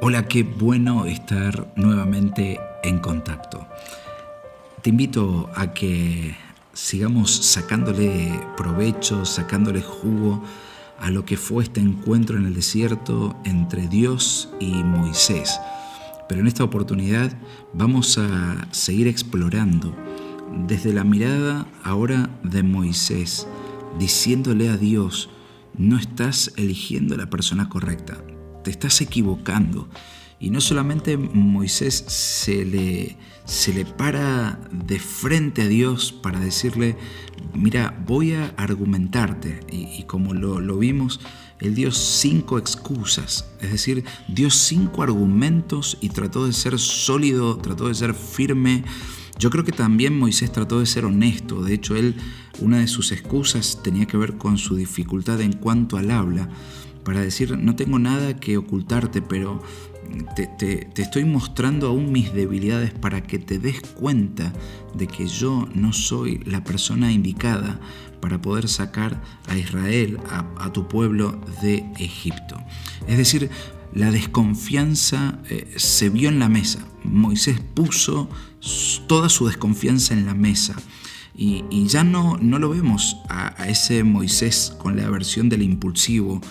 Hola, qué bueno estar nuevamente en contacto. Te invito a que sigamos sacándole provecho, sacándole jugo a lo que fue este encuentro en el desierto entre Dios y Moisés. Pero en esta oportunidad vamos a seguir explorando desde la mirada ahora de Moisés, diciéndole a Dios, no estás eligiendo la persona correcta, te estás equivocando. Y no solamente Moisés se le, se le para de frente a Dios para decirle, mira, voy a argumentarte. Y, como lo, lo vimos, él dio cinco excusas, es decir, dio cinco argumentos y trató de ser sólido, trató de ser firme. Yo creo que también Moisés trató de ser honesto. De hecho, él, una de sus excusas tenía que ver con su dificultad en cuanto al habla para decir, no tengo nada que ocultarte, pero te, estoy mostrando aún mis debilidades para que te des cuenta de que yo no soy la persona indicada para poder sacar a Israel, a, tu pueblo de Egipto. Es decir, la desconfianza eh, se vio en la mesa. Moisés puso toda su desconfianza en la mesa. Y, ya no, no lo vemos a, a ese Moisés con la versión del impulsivo,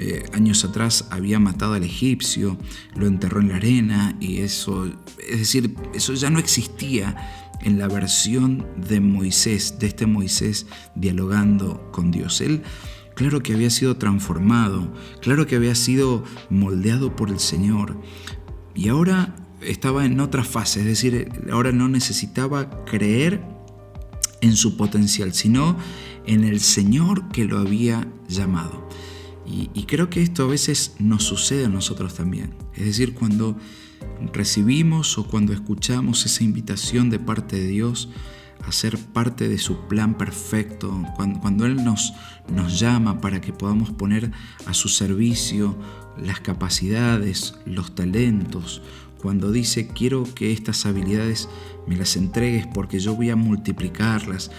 eh, años atrás había matado al egipcio, lo enterró en la arena y eso, es decir, eso ya no existía en la versión de Moisés, de este Moisés dialogando con Dios. Él, claro que había sido transformado, claro que había sido moldeado por el Señor y ahora estaba en otra fase, es decir, ahora no necesitaba creer en su potencial, sino en el Señor que lo había llamado. Y, creo que esto a veces nos sucede a nosotros también. Es decir, cuando recibimos o cuando escuchamos esa invitación de parte de Dios a ser parte de su plan perfecto, cuando, cuando, Él nos, nos llama para que podamos poner a su servicio las capacidades, los talentos, cuando dice quiero que estas habilidades me las entregues porque yo voy a multiplicarlas,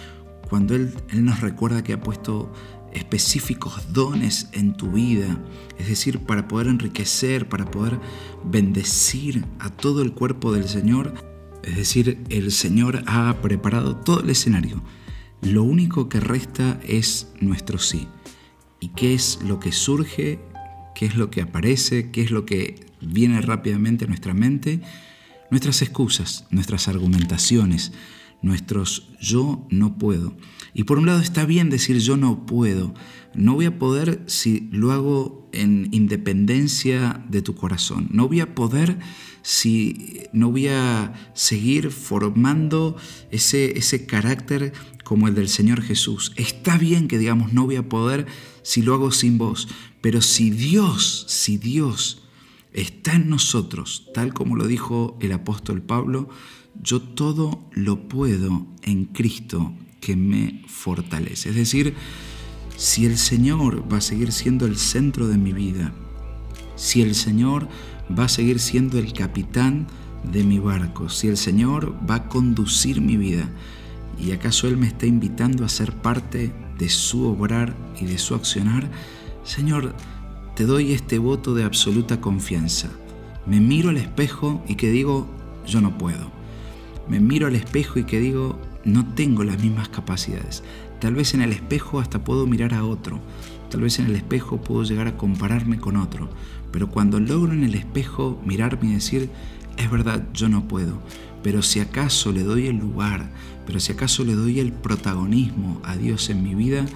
cuando Él, Él nos recuerda que ha puesto específicos dones en tu vida, es decir, para poder enriquecer, para poder bendecir a todo el cuerpo del Señor. Es decir, el Señor ha preparado todo el escenario. Lo único que resta es nuestro sí. ¿Y qué es lo que surge? ¿Qué es lo que aparece? ¿Qué es lo que viene rápidamente a nuestra mente? Nuestras excusas, nuestras argumentaciones, nuestros yo no puedo. Y por un lado está bien decir yo no puedo. No voy a poder si lo hago en independencia de tu corazón. No voy a poder si no voy a seguir formando ese, ese carácter como el del Señor Jesús. Está bien que digamos no voy a poder si lo hago sin vos. Pero si Dios, si Dios está en nosotros, tal como lo dijo el apóstol Pablo, yo todo lo puedo en Cristo que me fortalece. Es decir, si el Señor va a seguir siendo el centro de mi vida, si el Señor va a seguir siendo el capitán de mi barco, si el Señor va a conducir mi vida, y acaso Él me está invitando a ser parte de su obrar y de su accionar, Señor, te doy este voto de absoluta confianza. Me miro al espejo y que digo, yo no puedo me miro al espejo y que digo, no tengo las mismas capacidades. Tal vez en el espejo hasta puedo mirar a otro, tal vez en el espejo puedo llegar a compararme con otro, pero cuando logro en el espejo mirarme y decir, es verdad, yo no puedo, pero si acaso le doy el lugar, pero si acaso le doy el protagonismo a Dios en mi vida,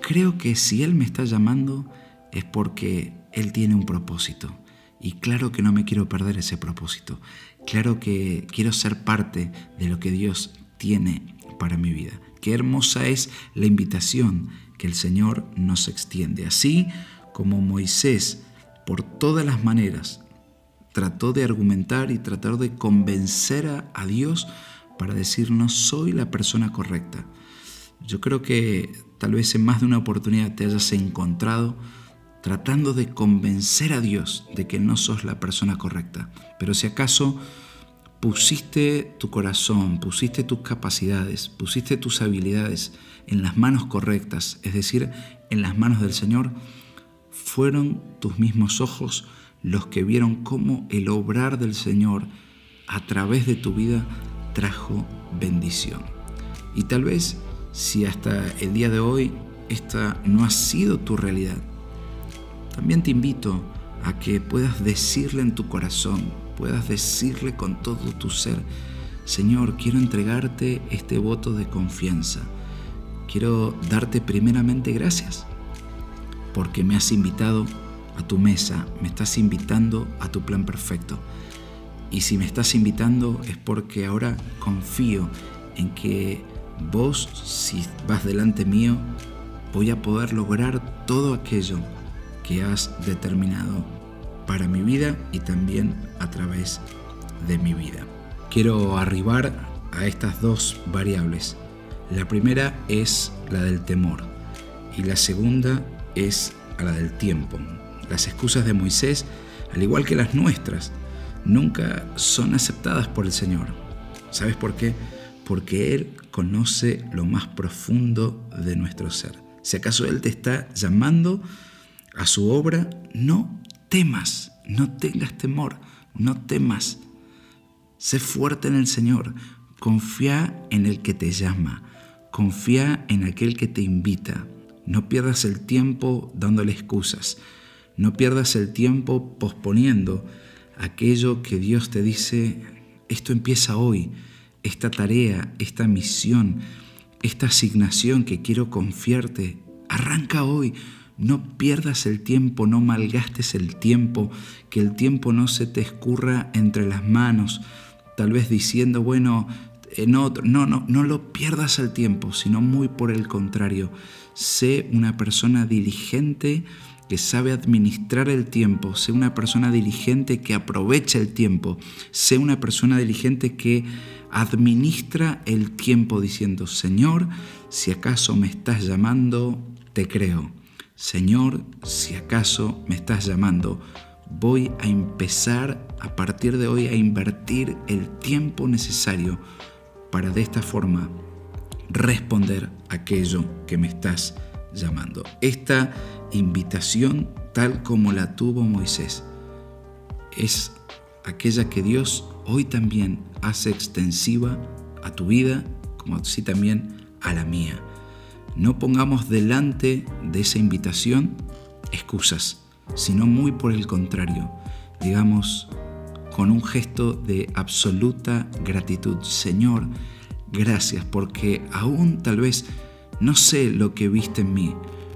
creo que si Él me está llamando es porque Él tiene un propósito. Y claro que no me quiero perder ese propósito. Claro que quiero ser parte de lo que Dios tiene para mi vida. Qué hermosa es la invitación que el Señor nos extiende. Así como Moisés, por todas las maneras, trató de argumentar y trató de convencer a, Dios para decir no soy la persona correcta. Yo creo que tal vez en más de una oportunidad te hayas encontrado tratando de convencer a Dios de que no sos la persona correcta. Pero si acaso pusiste tu corazón, pusiste tus capacidades, pusiste tus habilidades en las manos correctas, es decir, en las manos del Señor, fueron tus mismos ojos los que vieron cómo el obrar del Señor a través de tu vida trajo bendición. Y tal vez si hasta el día de hoy esta no ha sido tu realidad, también te invito a que puedas decirle en tu corazón, puedas decirle con todo tu ser, Señor, quiero entregarte este voto de confianza. Quiero darte primeramente gracias porque me has invitado a tu mesa, me estás invitando a tu plan perfecto. Y si me estás invitando es porque ahora confío en que vos, si vas delante mío, voy a poder lograr todo aquello que has determinado para mi vida y también a través de mi vida. Quiero arribar a estas dos variables. La primera es la del temor y la segunda es a la del tiempo. Las excusas de Moisés, al igual que las nuestras, nunca son aceptadas por el Señor. ¿Sabes por qué? Porque Él conoce lo más profundo de nuestro ser. Si acaso Él te está llamando a su obra, no temas, no tengas temor, no temas. Sé fuerte en el Señor, confía en el que te llama, confía en aquel que te invita. No pierdas el tiempo dándole excusas, no pierdas el tiempo posponiendo aquello que Dios te dice, esto empieza hoy, esta tarea, esta misión, esta asignación que quiero confiarte, arranca hoy, no pierdas el tiempo, no malgastes el tiempo, que el tiempo no se te escurra entre las manos, tal vez diciendo, bueno, en otro. No, no, no lo pierdas el tiempo, sino muy por el contrario. Sé una persona diligente que sabe administrar el tiempo, sé una persona diligente que aprovecha el tiempo, sé una persona diligente que administra el tiempo diciendo, Señor, si acaso me estás llamando, te creo. Señor, si acaso me estás llamando, voy a empezar a partir de hoy a invertir el tiempo necesario para de esta forma responder aquello que me estás llamando. Esta invitación, tal como la tuvo Moisés, es aquella que Dios hoy también hace extensiva a tu vida, como así también a la mía. No pongamos delante de esa invitación excusas, sino muy por el contrario, digamos con un gesto de absoluta gratitud. Señor, gracias porque aún tal vez no sé lo que viste en mí,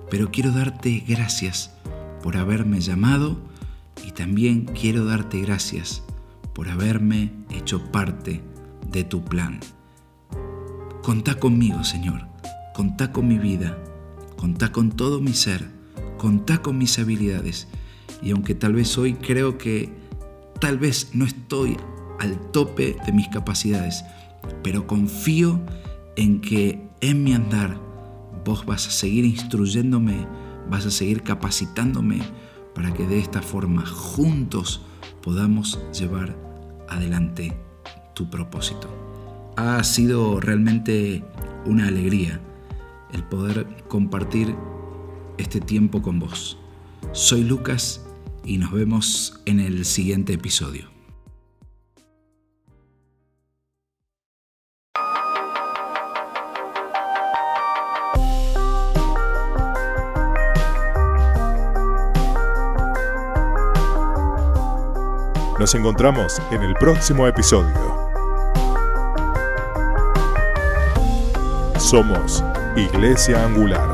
pero quiero darte gracias por haberme llamado y también quiero darte gracias por haberme hecho parte de tu plan. Contá conmigo, Señor contá con mi vida, contá con todo mi ser, contá con mis habilidades. Y aunque tal vez hoy creo que tal vez no estoy al tope de mis capacidades, pero confío en que en mi andar vos vas a seguir instruyéndome, vas a seguir capacitándome para que de esta forma juntos podamos llevar adelante tu propósito. Ha sido realmente una alegría el poder compartir este tiempo con vos. Soy Lucas y nos vemos en el siguiente episodio. Nos encontramos en el próximo episodio. Somos Iglesia Angular.